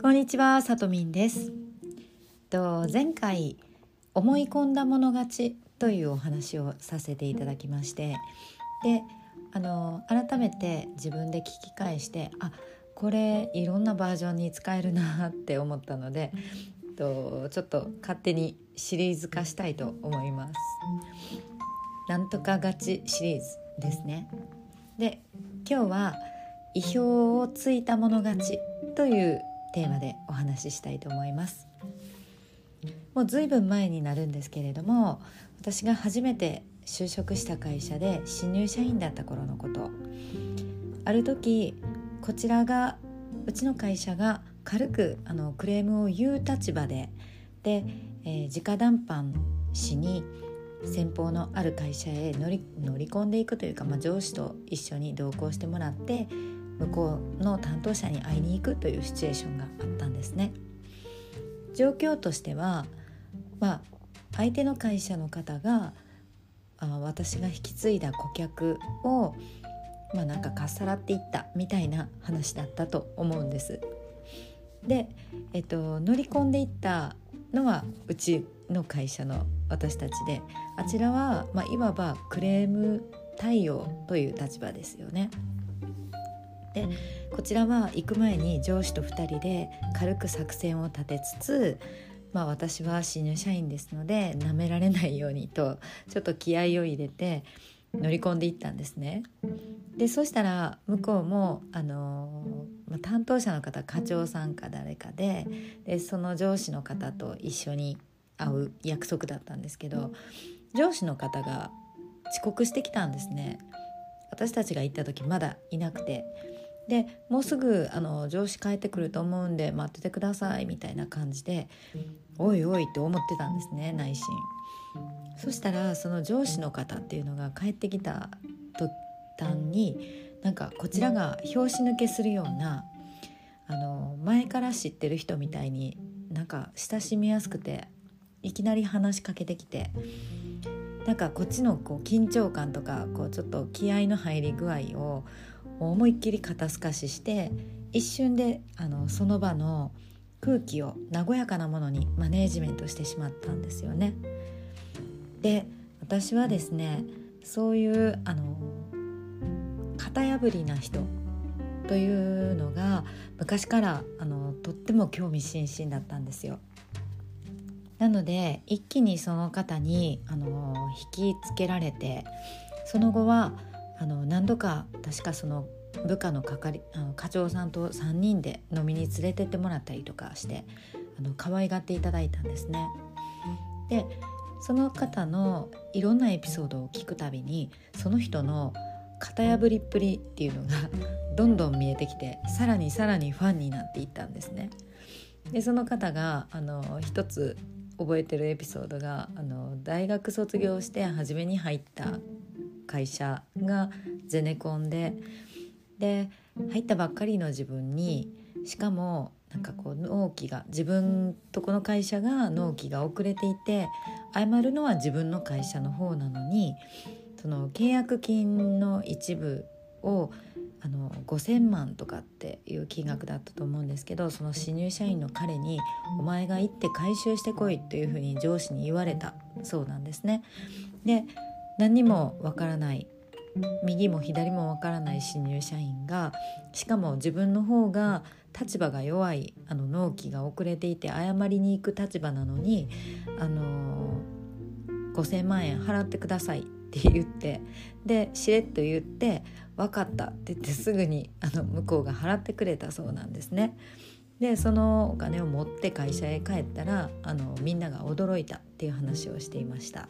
こんにちは、さとみんです。と前回思い込んだもの勝ちというお話をさせていただきまして、で、あの改めて自分で聞き返して、あ、これいろんなバージョンに使えるなって思ったので、とちょっと勝手にシリーズ化したいと思います。なんとか勝ちシリーズですね。で、今日は意表をついたもの勝ちというテーマでお話ししたいと思います。もうずいぶん前になるんですけれども私が初めて就職した会社で新入社員だった頃のこと。ある時こちらがうちの会社が軽くあのクレームを言う立場でで、えー、直談判しに先方のある会社へ乗り乗り込んでいくというか、まあ、上司と一緒に同行してもらって向こうの担当者に会いに行くというシチュエーションがあったんですね。状況としては、まあ、相手の会社の方があ私が引き継いだ顧客を、まあ、なんかかっさらっていったみたいな話だったと思うんです。で、えっと、乗り込んでいったのはうちの会社の私たちであちらは、まあ、いわばクレーム対応という立場ですよね。でこちらは行く前に上司と2人で軽く作戦を立てつつ、まあ、私は新入社員ですのでなめられないようにとちょっと気合を入れて乗り込んでいったんですね。でそしたら向こうもあの、まあ、担当者の方課長さんか誰かででその上司の方と一緒に会う約束だったんですけど上司の方が遅刻してきたんですね。私たちが行った時まだいなくてでもうすぐあの上司帰ってくると思うんで待っててくださいみたいな感じでおいおいって思ってたんですね内心。そしたらその上司の方っていうのが帰ってきた途端になんかこちらが拍子抜けするようなあの前から知ってる人みたいになんか親しみやすくていきなり話しかけてきてなんかこっちのこう緊張感とかこうちょっと気合の入り具合を思いっきり肩透かしして一瞬であのその場の空気を和やかなものにマネージメントしてしまったんですよね。で私はですねそういうあの型破りな人というのが昔からあのとっても興味津々だったんですよ。なので一気にその方にあの引きつけられてその後はあの何度か確かその部下の係あの課長さんと3人で飲みに連れてってもらったりとかしてあの可愛がっていただいたんですね。でその方のいろんなエピソードを聞くたびにその人の型破りっぷりっていうのが どんどん見えてきてさらにさらにファンになっていったんですね。でその方があの一つ覚えてるエピソードがあの大学卒業して初めに入った会社がゼネコンでで入ったばっかりの自分にしかもなんかこう納期が自分とこの会社が納期が遅れていて謝るのは自分の会社の方なのにその契約金の一部をあの5,000万とかっていう金額だったと思うんですけどその新入社員の彼に「お前が行って回収してこい」というふうに上司に言われたそうなんですね。で何もわからない右も左もわからない新入社員がしかも自分の方が立場が弱いあの納期が遅れていて謝りに行く立場なのに、あのー、5,000万円払ってくださいって言ってでしれっと言って「分かった」って言ってすぐにあの向こうが払ってくれたそうなんですね。でそのお金を持って会社へ帰ったらあのみんなが驚いたっていう話をしていました。